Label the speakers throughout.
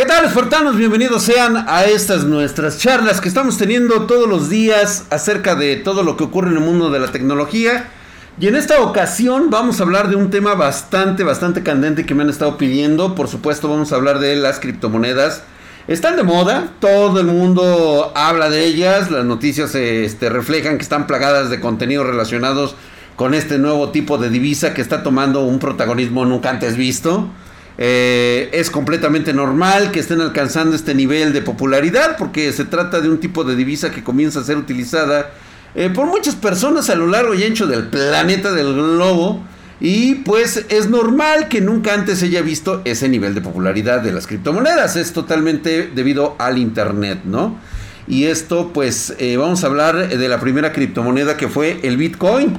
Speaker 1: ¿Qué tal, espartanos? Bienvenidos sean a estas nuestras charlas que estamos teniendo todos los días acerca de todo lo que ocurre en el mundo de la tecnología. Y en esta ocasión vamos a hablar de un tema bastante, bastante candente que me han estado pidiendo. Por supuesto, vamos a hablar de las criptomonedas. Están de moda, todo el mundo habla de ellas, las noticias este, reflejan que están plagadas de contenidos relacionados con este nuevo tipo de divisa que está tomando un protagonismo nunca antes visto. Eh, es completamente normal que estén alcanzando este nivel de popularidad porque se trata de un tipo de divisa que comienza a ser utilizada eh, por muchas personas a lo largo y ancho del planeta del globo. Y pues es normal que nunca antes haya visto ese nivel de popularidad de las criptomonedas. Es totalmente debido al Internet, ¿no? Y esto pues eh, vamos a hablar de la primera criptomoneda que fue el Bitcoin.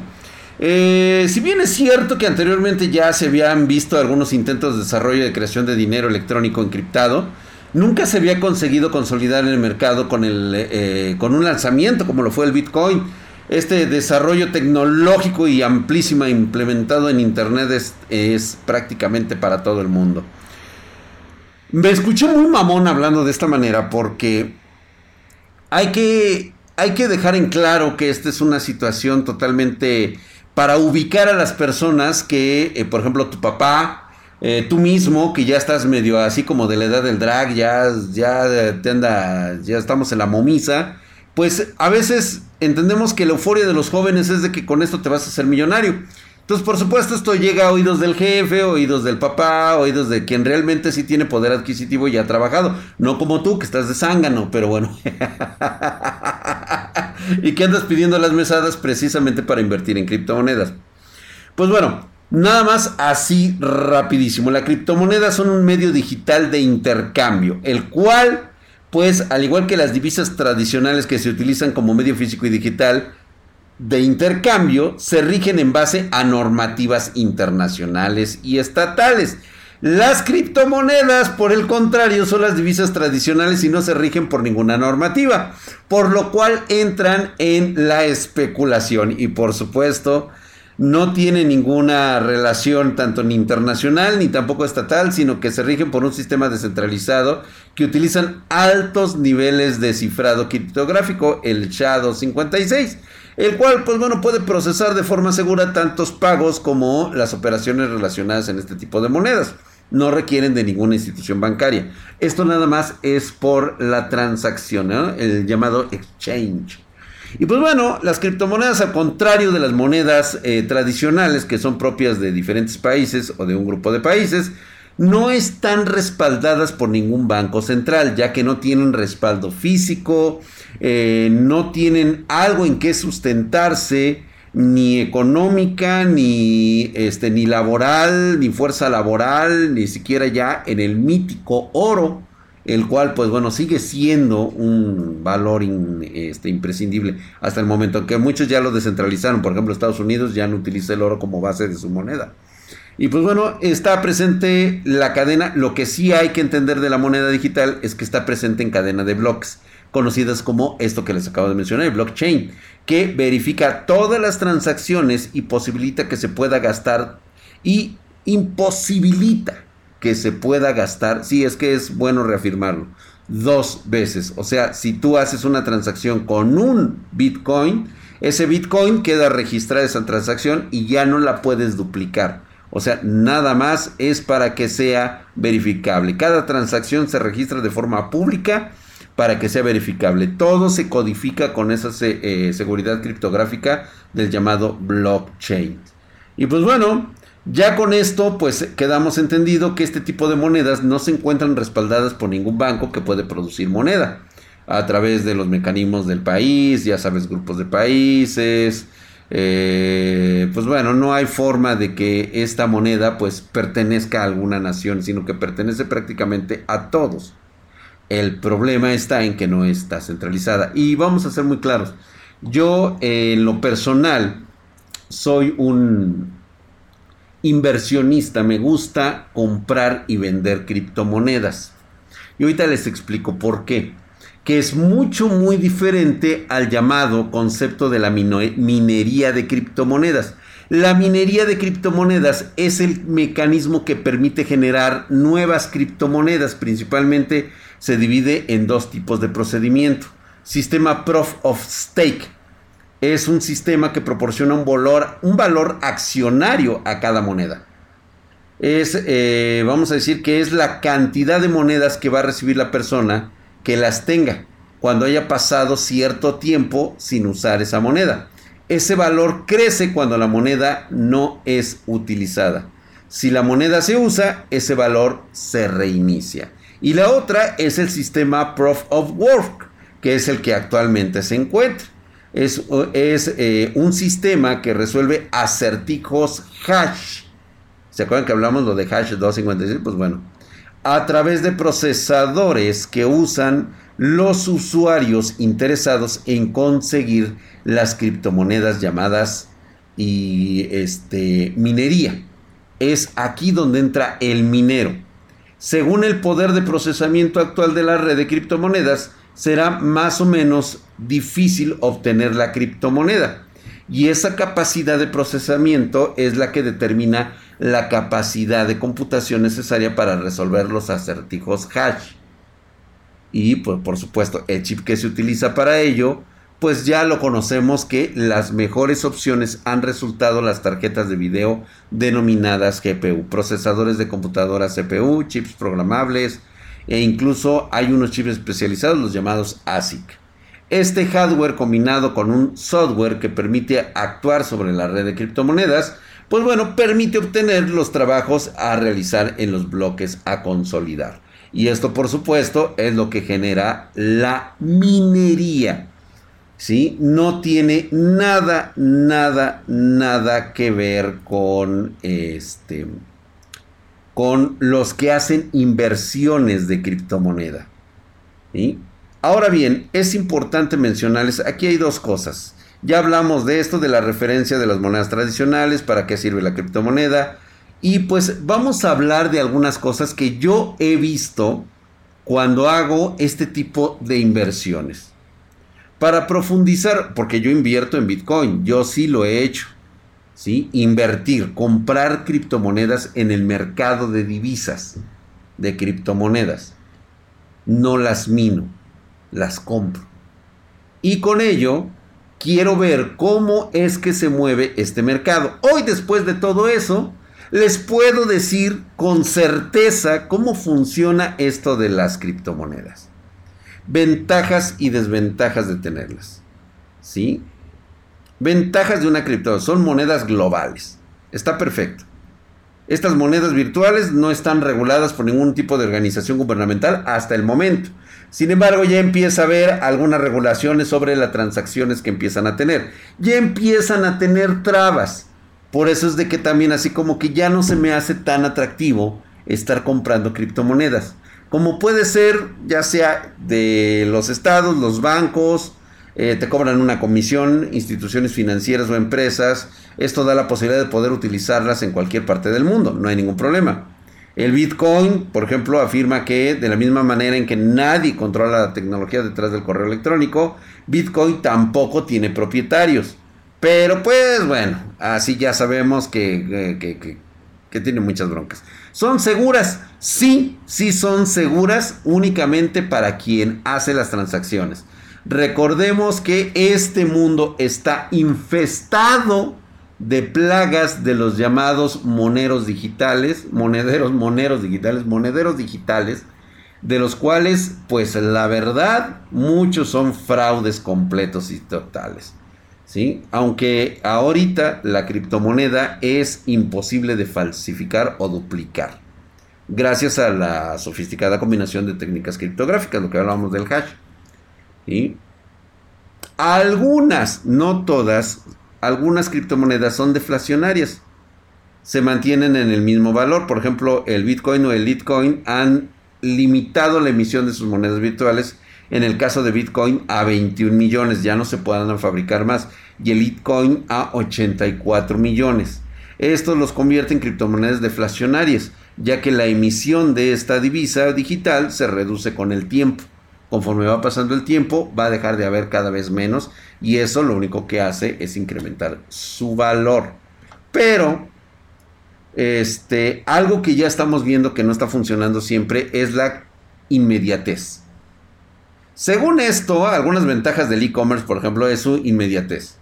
Speaker 1: Eh, si bien es cierto que anteriormente ya se habían visto algunos intentos de desarrollo de creación de dinero electrónico encriptado, nunca se había conseguido consolidar el mercado con, el, eh, con un lanzamiento como lo fue el Bitcoin. Este desarrollo tecnológico y amplísima implementado en Internet es, es prácticamente para todo el mundo. Me escuché muy mamón hablando de esta manera porque hay que, hay que dejar en claro que esta es una situación totalmente para ubicar a las personas que, eh, por ejemplo, tu papá, eh, tú mismo, que ya estás medio así como de la edad del drag, ya, ya te anda, ya estamos en la momisa, pues a veces entendemos que la euforia de los jóvenes es de que con esto te vas a hacer millonario. Entonces, por supuesto, esto llega a oídos del jefe, oídos del papá, oídos de quien realmente sí tiene poder adquisitivo y ha trabajado. No como tú, que estás de zángano, pero bueno. y que andas pidiendo las mesadas precisamente para invertir en criptomonedas. Pues bueno, nada más así rapidísimo. La criptomoneda son un medio digital de intercambio, el cual, pues, al igual que las divisas tradicionales que se utilizan como medio físico y digital, de intercambio se rigen en base a normativas internacionales y estatales. Las criptomonedas, por el contrario, son las divisas tradicionales y no se rigen por ninguna normativa, por lo cual entran en la especulación y por supuesto no tienen ninguna relación tanto ni internacional ni tampoco estatal, sino que se rigen por un sistema descentralizado que utilizan altos niveles de cifrado criptográfico, el SHA-256 el cual pues bueno puede procesar de forma segura tantos pagos como las operaciones relacionadas en este tipo de monedas. No requieren de ninguna institución bancaria. Esto nada más es por la transacción, el llamado exchange. Y pues bueno, las criptomonedas, al contrario de las monedas eh, tradicionales que son propias de diferentes países o de un grupo de países, no están respaldadas por ningún banco central, ya que no tienen respaldo físico, eh, no tienen algo en que sustentarse, ni económica, ni, este, ni laboral, ni fuerza laboral, ni siquiera ya en el mítico oro, el cual, pues bueno, sigue siendo un valor este, imprescindible hasta el momento, aunque muchos ya lo descentralizaron, por ejemplo, Estados Unidos ya no utiliza el oro como base de su moneda. Y pues bueno, está presente la cadena, lo que sí hay que entender de la moneda digital es que está presente en cadena de bloques conocidas como esto que les acabo de mencionar, el blockchain, que verifica todas las transacciones y posibilita que se pueda gastar y imposibilita que se pueda gastar, si es que es bueno reafirmarlo, dos veces. O sea, si tú haces una transacción con un Bitcoin, ese Bitcoin queda registrada esa transacción y ya no la puedes duplicar. O sea, nada más es para que sea verificable. Cada transacción se registra de forma pública para que sea verificable. Todo se codifica con esa eh, seguridad criptográfica del llamado blockchain. Y pues bueno, ya con esto pues quedamos entendido que este tipo de monedas no se encuentran respaldadas por ningún banco que puede producir moneda a través de los mecanismos del país, ya sabes, grupos de países. Eh, pues bueno, no hay forma de que esta moneda pues pertenezca a alguna nación, sino que pertenece prácticamente a todos. El problema está en que no está centralizada. Y vamos a ser muy claros. Yo en lo personal soy un inversionista. Me gusta comprar y vender criptomonedas. Y ahorita les explico por qué. Que es mucho, muy diferente al llamado concepto de la minería de criptomonedas. La minería de criptomonedas es el mecanismo que permite generar nuevas criptomonedas. Principalmente se divide en dos tipos de procedimiento. Sistema Proof of Stake. Es un sistema que proporciona un valor, un valor accionario a cada moneda. Es, eh, vamos a decir que es la cantidad de monedas que va a recibir la persona que las tenga cuando haya pasado cierto tiempo sin usar esa moneda ese valor crece cuando la moneda no es utilizada. Si la moneda se usa, ese valor se reinicia. Y la otra es el sistema Proof of Work, que es el que actualmente se encuentra. Es, eh, un sistema que resuelve acertijos hash. ¿Se acuerdan que hablamos de hash 256? Pues bueno, a través de procesadores que usan los usuarios interesados en conseguir las criptomonedas llamadas y este minería. Es aquí donde entra el minero. Según el poder de procesamiento actual de la red de criptomonedas, será más o menos difícil obtener la criptomoneda. Y esa capacidad de procesamiento es la que determina la capacidad de computación necesaria para resolver los acertijos hash. Y pues, por supuesto, el chip que se utiliza para ello pues ya lo conocemos que las mejores opciones han resultado las tarjetas de video denominadas GPU, procesadores de computadora CPU, chips programables e incluso hay unos chips especializados, los llamados ASIC. Este hardware combinado con un software que permite actuar sobre la red de criptomonedas, pues bueno, permite obtener los trabajos a realizar en los bloques a consolidar. Y esto por supuesto es lo que genera la minería. ¿Sí? No tiene nada, nada, nada que ver con este con los que hacen inversiones de criptomoneda. Ahora bien, es importante mencionarles, aquí hay dos cosas. Ya hablamos de esto, de la referencia de las monedas tradicionales, para qué sirve la criptomoneda. Y pues vamos a hablar de algunas cosas que yo he visto cuando hago este tipo de inversiones. Para profundizar, porque yo invierto en Bitcoin, yo sí lo he hecho. ¿sí? Invertir, comprar criptomonedas en el mercado de divisas, de criptomonedas. No las mino, las compro. Y con ello quiero ver cómo es que se mueve este mercado. Hoy después de todo eso, les puedo decir con certeza cómo funciona esto de las criptomonedas ventajas y desventajas de tenerlas. ¿Sí? Ventajas de una criptomoneda. Son monedas globales. Está perfecto. Estas monedas virtuales no están reguladas por ningún tipo de organización gubernamental hasta el momento. Sin embargo, ya empieza a haber algunas regulaciones sobre las transacciones que empiezan a tener. Ya empiezan a tener trabas. Por eso es de que también así como que ya no se me hace tan atractivo estar comprando criptomonedas como puede ser ya sea de los estados, los bancos, eh, te cobran una comisión, instituciones financieras o empresas. Esto da la posibilidad de poder utilizarlas en cualquier parte del mundo, no hay ningún problema. El Bitcoin, por ejemplo, afirma que de la misma manera en que nadie controla la tecnología detrás del correo electrónico, Bitcoin tampoco tiene propietarios. Pero pues bueno, así ya sabemos que, que, que tiene muchas broncas. ¿Son seguras? Sí, sí son seguras únicamente para quien hace las transacciones. Recordemos que este mundo está infestado de plagas de los llamados moneros digitales, monederos, moneros digitales, monederos digitales, de los cuales, pues la verdad, muchos son fraudes completos y totales. ¿Sí? Aunque ahorita la criptomoneda es imposible de falsificar o duplicar. Gracias a la sofisticada combinación de técnicas criptográficas, lo que hablábamos del hash. Algunas, no todas, algunas criptomonedas son deflacionarias. Se mantienen en el mismo valor. Por ejemplo, el Bitcoin o el Litecoin han limitado la emisión de sus monedas virtuales en el caso de Bitcoin a 21 millones, ya no se puedan fabricar más, y el Bitcoin a 84 millones. Esto los convierte en criptomonedas deflacionarias, ya que la emisión de esta divisa digital se reduce con el tiempo. Conforme va pasando el tiempo, va a dejar de haber cada vez menos y eso lo único que hace es incrementar su valor. Pero, este, algo que ya estamos viendo que no está funcionando siempre es la inmediatez. Según esto, algunas ventajas del e-commerce, por ejemplo, es su inmediatez.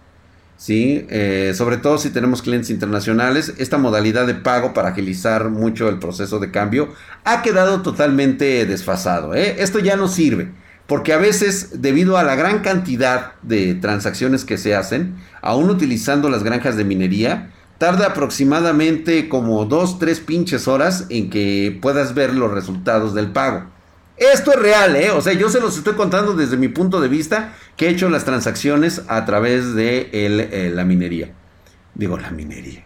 Speaker 1: ¿sí? Eh, sobre todo si tenemos clientes internacionales, esta modalidad de pago para agilizar mucho el proceso de cambio ha quedado totalmente desfasado. ¿eh? Esto ya no sirve, porque a veces, debido a la gran cantidad de transacciones que se hacen, aún utilizando las granjas de minería, tarda aproximadamente como dos, tres pinches horas en que puedas ver los resultados del pago. Esto es real, ¿eh? O sea, yo se los estoy contando desde mi punto de vista que he hecho las transacciones a través de eh, la minería. Digo, la minería.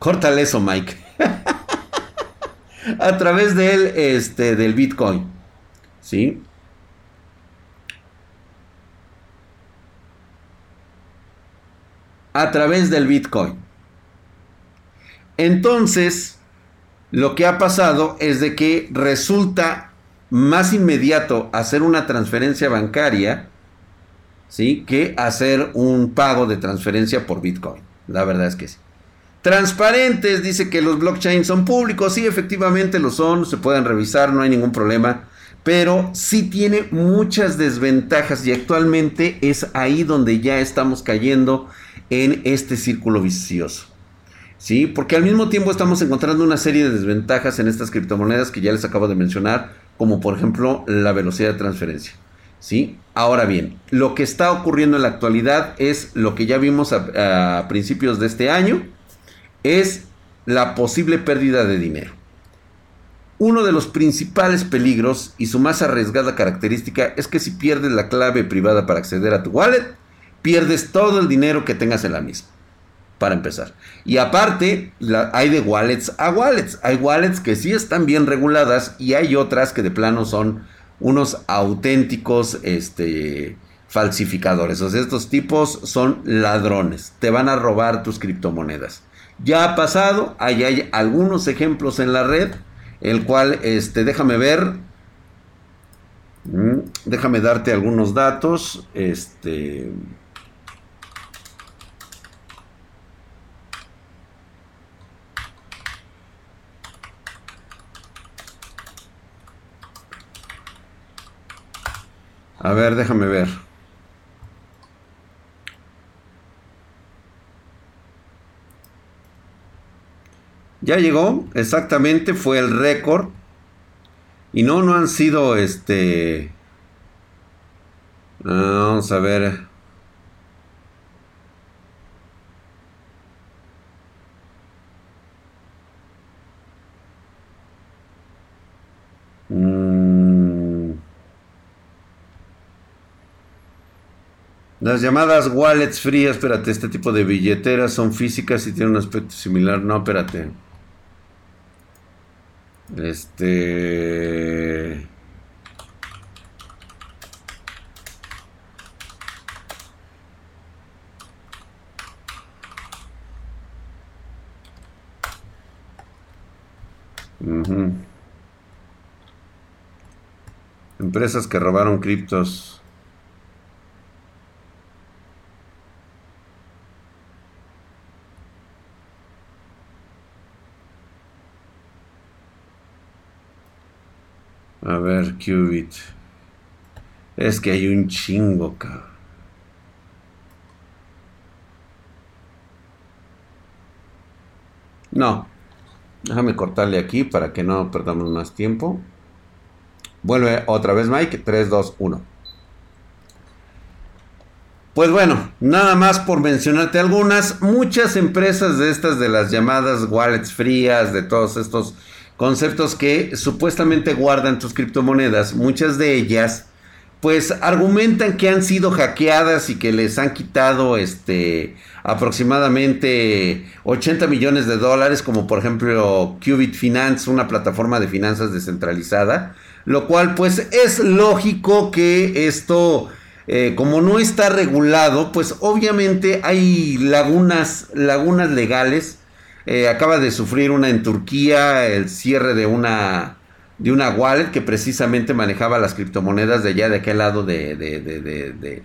Speaker 1: Córtale eso, Mike. a través del, este, del Bitcoin. ¿Sí? A través del Bitcoin. Entonces, lo que ha pasado es de que resulta más inmediato hacer una transferencia bancaria, ¿sí? Que hacer un pago de transferencia por Bitcoin. La verdad es que sí. Transparentes, dice que los blockchains son públicos, sí, efectivamente lo son, se pueden revisar, no hay ningún problema, pero sí tiene muchas desventajas y actualmente es ahí donde ya estamos cayendo en este círculo vicioso. ¿Sí? Porque al mismo tiempo estamos encontrando una serie de desventajas en estas criptomonedas que ya les acabo de mencionar, como por ejemplo la velocidad de transferencia. ¿sí? Ahora bien, lo que está ocurriendo en la actualidad es lo que ya vimos a, principios de este año, es la posible pérdida de dinero. Uno de los principales peligros y su más arriesgada característica es que si pierdes la clave privada para acceder a tu wallet, pierdes todo el dinero que tengas en la misma para empezar. Y aparte, hay de wallets a wallets. Hay wallets que sí están bien reguladas y hay otras que de plano son unos auténticos este, falsificadores. O sea, estos tipos son ladrones. Te van a robar tus criptomonedas. Ya ha pasado, ahí hay algunos ejemplos en la red, el cual, este, déjame ver, mm, déjame darte algunos datos, este... A ver, déjame ver. Ya llegó, exactamente, fue el récord. Y no, no han sido este... Vamos a ver. Las llamadas wallets frías, espérate, este tipo de billeteras son físicas y tienen un aspecto similar. No, espérate. Este... Empresas que robaron criptos. A ver, Qubit. Es que hay un chingo, cabrón. No. Déjame cortarle aquí para que no perdamos más tiempo. Vuelve otra vez Mike. 3, 2, 1. Pues bueno, nada más por mencionarte algunas. Muchas empresas de estas de las llamadas wallets frías, de todos estos conceptos que supuestamente guardan tus criptomonedas, muchas de ellas pues argumentan que han sido hackeadas y que les han quitado este aproximadamente 80 millones de dólares, como por ejemplo Qubit Finance, una plataforma de finanzas descentralizada, lo cual pues es lógico que esto eh, como no está regulado, pues obviamente hay lagunas, lagunas legales eh, acaba de sufrir una en Turquía, el cierre de una, de una wallet que precisamente manejaba las criptomonedas de allá, de aquel lado de, de,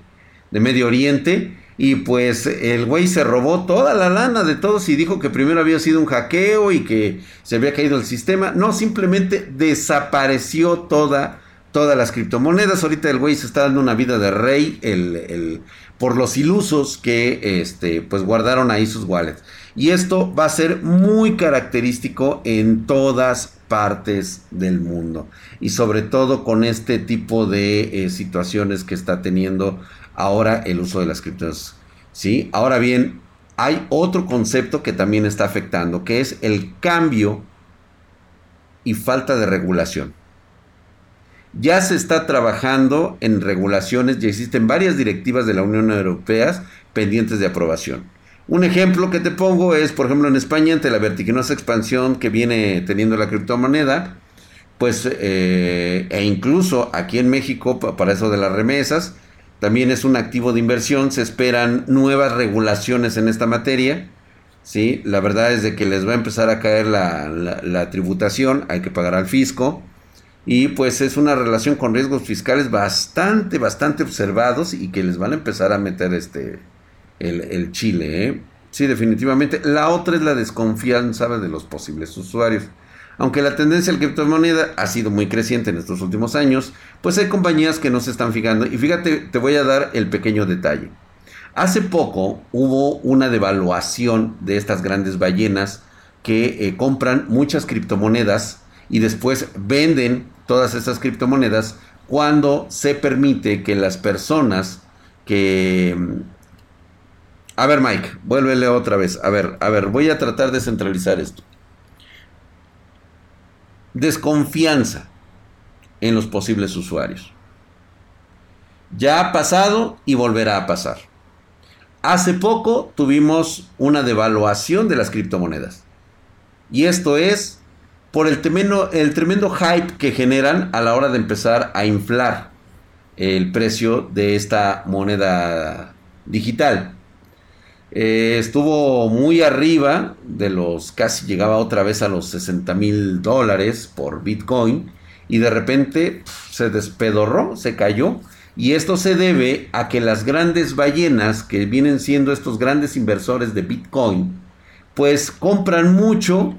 Speaker 1: Medio Oriente. Y pues el güey se robó toda la lana de todos y dijo que primero había sido un hackeo y que se había caído el sistema. No, simplemente desapareció toda, todas las criptomonedas. Ahorita el güey se está dando una vida de rey el, por los ilusos que este, pues guardaron ahí sus wallets. Y esto va a ser muy característico en todas partes del mundo. Y sobre todo con este tipo de eh, situaciones que está teniendo ahora el uso de las criptos. ¿sí? Ahora bien, hay otro concepto que también está afectando, que es el cambio y falta de regulación. Ya se está trabajando en regulaciones, ya existen varias directivas de la Unión Europea pendientes de aprobación. Un ejemplo que te pongo es, por ejemplo, en España, ante la vertiginosa expansión que viene teniendo la criptomoneda, pues, eh, e incluso aquí en México, para eso de las remesas, también es un activo de inversión, se esperan nuevas regulaciones en esta materia. ¿sí? La verdad es de que les va a empezar a caer la, tributación, hay que pagar al fisco. Y pues es una relación con riesgos fiscales bastante, bastante observados y que les van a empezar a meter este, el, chile. ¿eh? Sí, definitivamente. La otra es la desconfianza de los posibles usuarios. Aunque la tendencia al criptomoneda ha sido muy creciente en estos últimos años, pues hay compañías que no se están fijando. Y fíjate, te voy a dar el pequeño detalle. Hace poco hubo una devaluación de estas grandes ballenas que eh, compran muchas criptomonedas y después venden todas esas criptomonedas cuando se permite que las personas que... Mm, a ver Mike, vuélvele otra vez. A ver, a ver, voy a tratar de centralizar esto desconfianza en los posibles usuarios. Ya ha pasado y volverá a pasar. Hace poco tuvimos una devaluación de las criptomonedas. Y esto es por el tremendo, el tremendo hype que generan a la hora de empezar a inflar el precio de esta moneda digital. Eh, estuvo muy arriba de los casi llegaba otra vez a los 60 mil dólares por Bitcoin y de repente se despedorró, se cayó. Y esto se debe a que las grandes ballenas, que vienen siendo estos grandes inversores de Bitcoin, pues compran mucho,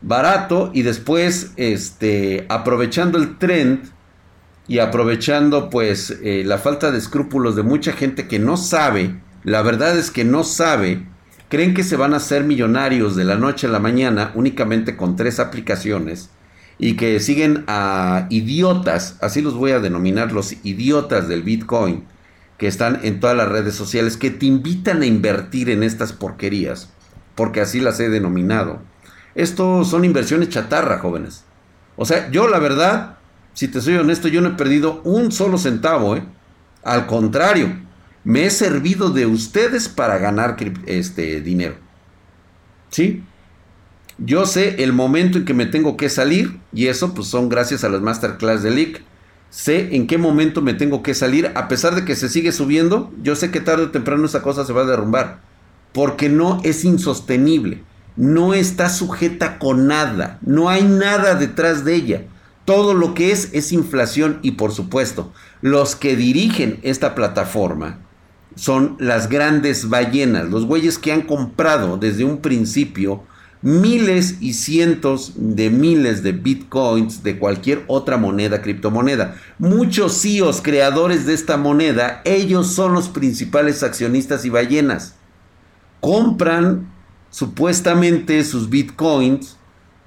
Speaker 1: barato, y después, este, aprovechando el trend y aprovechando pues eh, la falta de escrúpulos de mucha gente que no sabe, la verdad es que no sabe, creen que se van a hacer millonarios de la noche a la mañana únicamente con tres aplicaciones y que siguen a idiotas, así los voy a denominar los idiotas del Bitcoin, que están en todas las redes sociales, que te invitan a invertir en estas porquerías, porque así las he denominado. Esto son inversiones chatarra, jóvenes. O sea, yo la verdad, si te soy honesto, yo no he perdido un solo centavo, ¿eh? Al contrario, me he servido de ustedes para ganar este dinero. ¿Sí? Yo sé el momento en que me tengo que salir y eso pues son gracias a las masterclass de Leak. Sé en qué momento me tengo que salir a pesar de que se sigue subiendo. Yo sé que tarde o temprano esa cosa se va a derrumbar porque no es insostenible. No está sujeta con nada. No hay nada detrás de ella. Todo lo que es es inflación y por supuesto los que dirigen esta plataforma son las grandes ballenas, los güeyes que han comprado desde un principio miles y cientos de miles de bitcoins de cualquier otra moneda, criptomoneda. Muchos CEOs creadores de esta moneda, ellos son los principales accionistas y ballenas. Compran supuestamente sus bitcoins,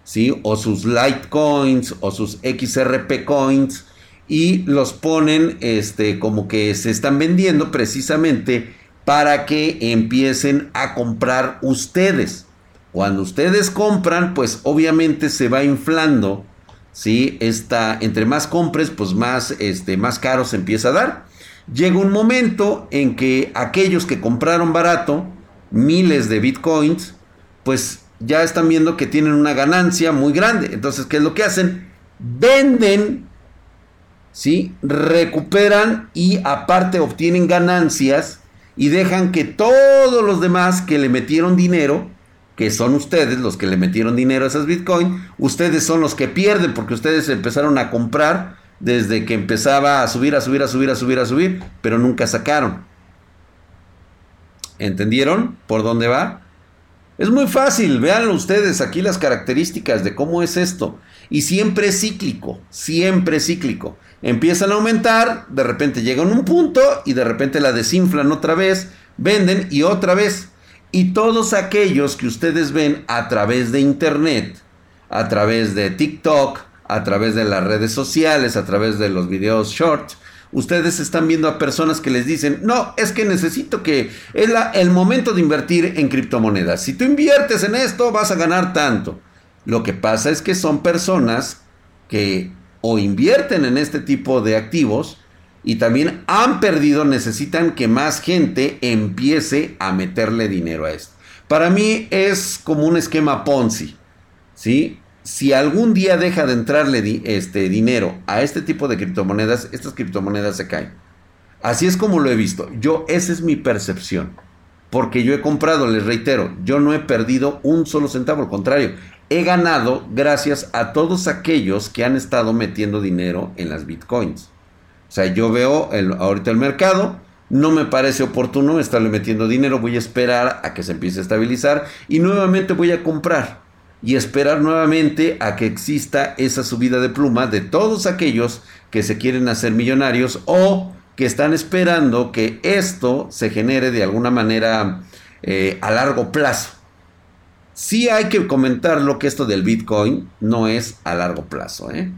Speaker 1: ¿sí? O sus Litecoins o sus XRP coins y los ponen este, como que se están vendiendo precisamente para que empiecen a comprar ustedes. Cuando ustedes compran, pues obviamente se va inflando, ¿sí? Entre más compres, pues más, este, más caro se empieza a dar. Llega un momento en que aquellos que compraron barato, miles de bitcoins, pues ya están viendo que tienen una ganancia muy grande. Entonces, ¿qué es lo que hacen? Venden ¿sí? Recuperan y aparte obtienen ganancias y dejan que todos los demás que le metieron dinero, que son ustedes los que le metieron dinero a esas Bitcoin, ustedes son los que pierden porque ustedes empezaron a comprar desde que empezaba a subir, a subir, a subir, a subir, a subir, pero nunca sacaron. ¿Entendieron por dónde va? Es muy fácil, vean ustedes aquí las características de cómo es esto. Y siempre es cíclico, siempre es cíclico. Empiezan a aumentar, de repente llegan un punto y de repente la desinflan otra vez, venden y otra vez. Y todos aquellos que ustedes ven a través de internet, a través de TikTok, a través de las redes sociales, a través de los videos short, ustedes están viendo a personas que les dicen, no, es que necesito que es el momento de invertir en criptomonedas. Si tú inviertes en esto, vas a ganar tanto. Lo que pasa es que son personas que o invierten en este tipo de activos y también han perdido, necesitan que más gente empiece a meterle dinero a esto. Para mí es como un esquema Ponzi, ¿sí? Si algún día deja de entrarle este dinero a este tipo de criptomonedas, estas criptomonedas se caen. Así es como lo he visto. Yo, esa es mi percepción. Porque yo he comprado, les reitero, yo no he perdido un solo centavo, al contrario, he ganado gracias a todos aquellos que han estado metiendo dinero en las bitcoins. O sea, yo veo el, ahorita el mercado, no me parece oportuno estarle metiendo dinero, voy a esperar a que se empiece a estabilizar y nuevamente voy a comprar y esperar nuevamente a que exista esa subida de pluma de todos aquellos que se quieren hacer millonarios o que están esperando que esto se genere de alguna manera eh, a largo plazo. Sí hay que comentar lo que esto del Bitcoin no es a largo plazo. ¿eh?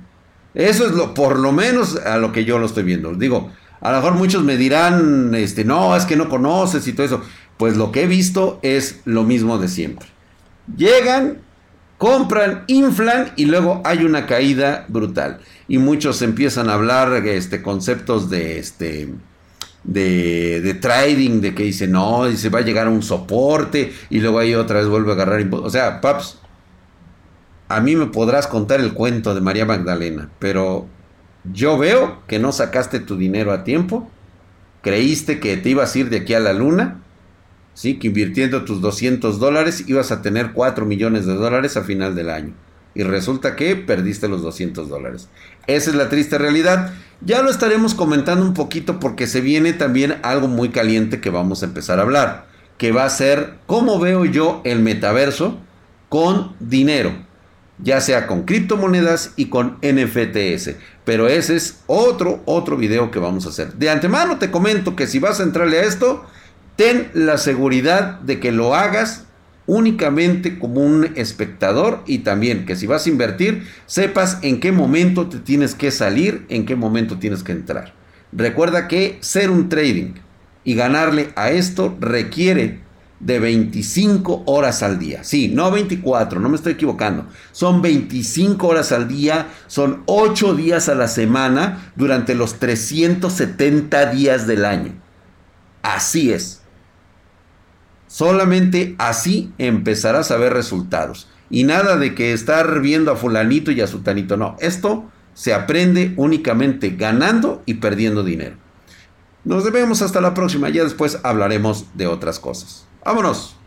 Speaker 1: Eso es lo, por lo menos a lo que yo lo estoy viendo. Digo, a lo mejor muchos me dirán, este, no, es que no conoces y todo eso. Pues lo que he visto es lo mismo de siempre. Llegan, compran, inflan y luego hay una caída brutal. Y muchos empiezan a hablar este, conceptos de, este, de, trading, de que dice no, se va a llegar a un soporte y luego ahí otra vez vuelve a agarrar. O sea, paps, a mí me podrás contar el cuento de María Magdalena, pero yo veo que no sacaste tu dinero a tiempo, creíste que te ibas a ir de aquí a la luna ¿sí? que invirtiendo tus 200 dólares ibas a tener 4 millones de dólares a final del año. Y resulta que perdiste los 200 dólares. Esa es la triste realidad. Ya lo estaremos comentando un poquito porque se viene también algo muy caliente que vamos a empezar a hablar. Que va a ser cómo veo yo el metaverso con dinero. Ya sea con criptomonedas y con NFTs. Pero ese es otro, otro video que vamos a hacer. De antemano te comento que si vas a entrarle a esto, ten la seguridad de que lo hagas únicamente como un espectador y también que si vas a invertir, sepas en qué momento te tienes que salir, en qué momento tienes que entrar. Recuerda que ser un trading y ganarle a esto requiere de 25 horas al día. Sí, no 24, no me estoy equivocando. Son 25 horas al día, son 8 días a la semana durante los 370 días del año. Así es. Solamente así empezarás a ver resultados. Y nada de que estar viendo a fulanito y a sutanito. No, esto se aprende únicamente ganando y perdiendo dinero. Nos vemos hasta la próxima. Ya después hablaremos de otras cosas. Vámonos.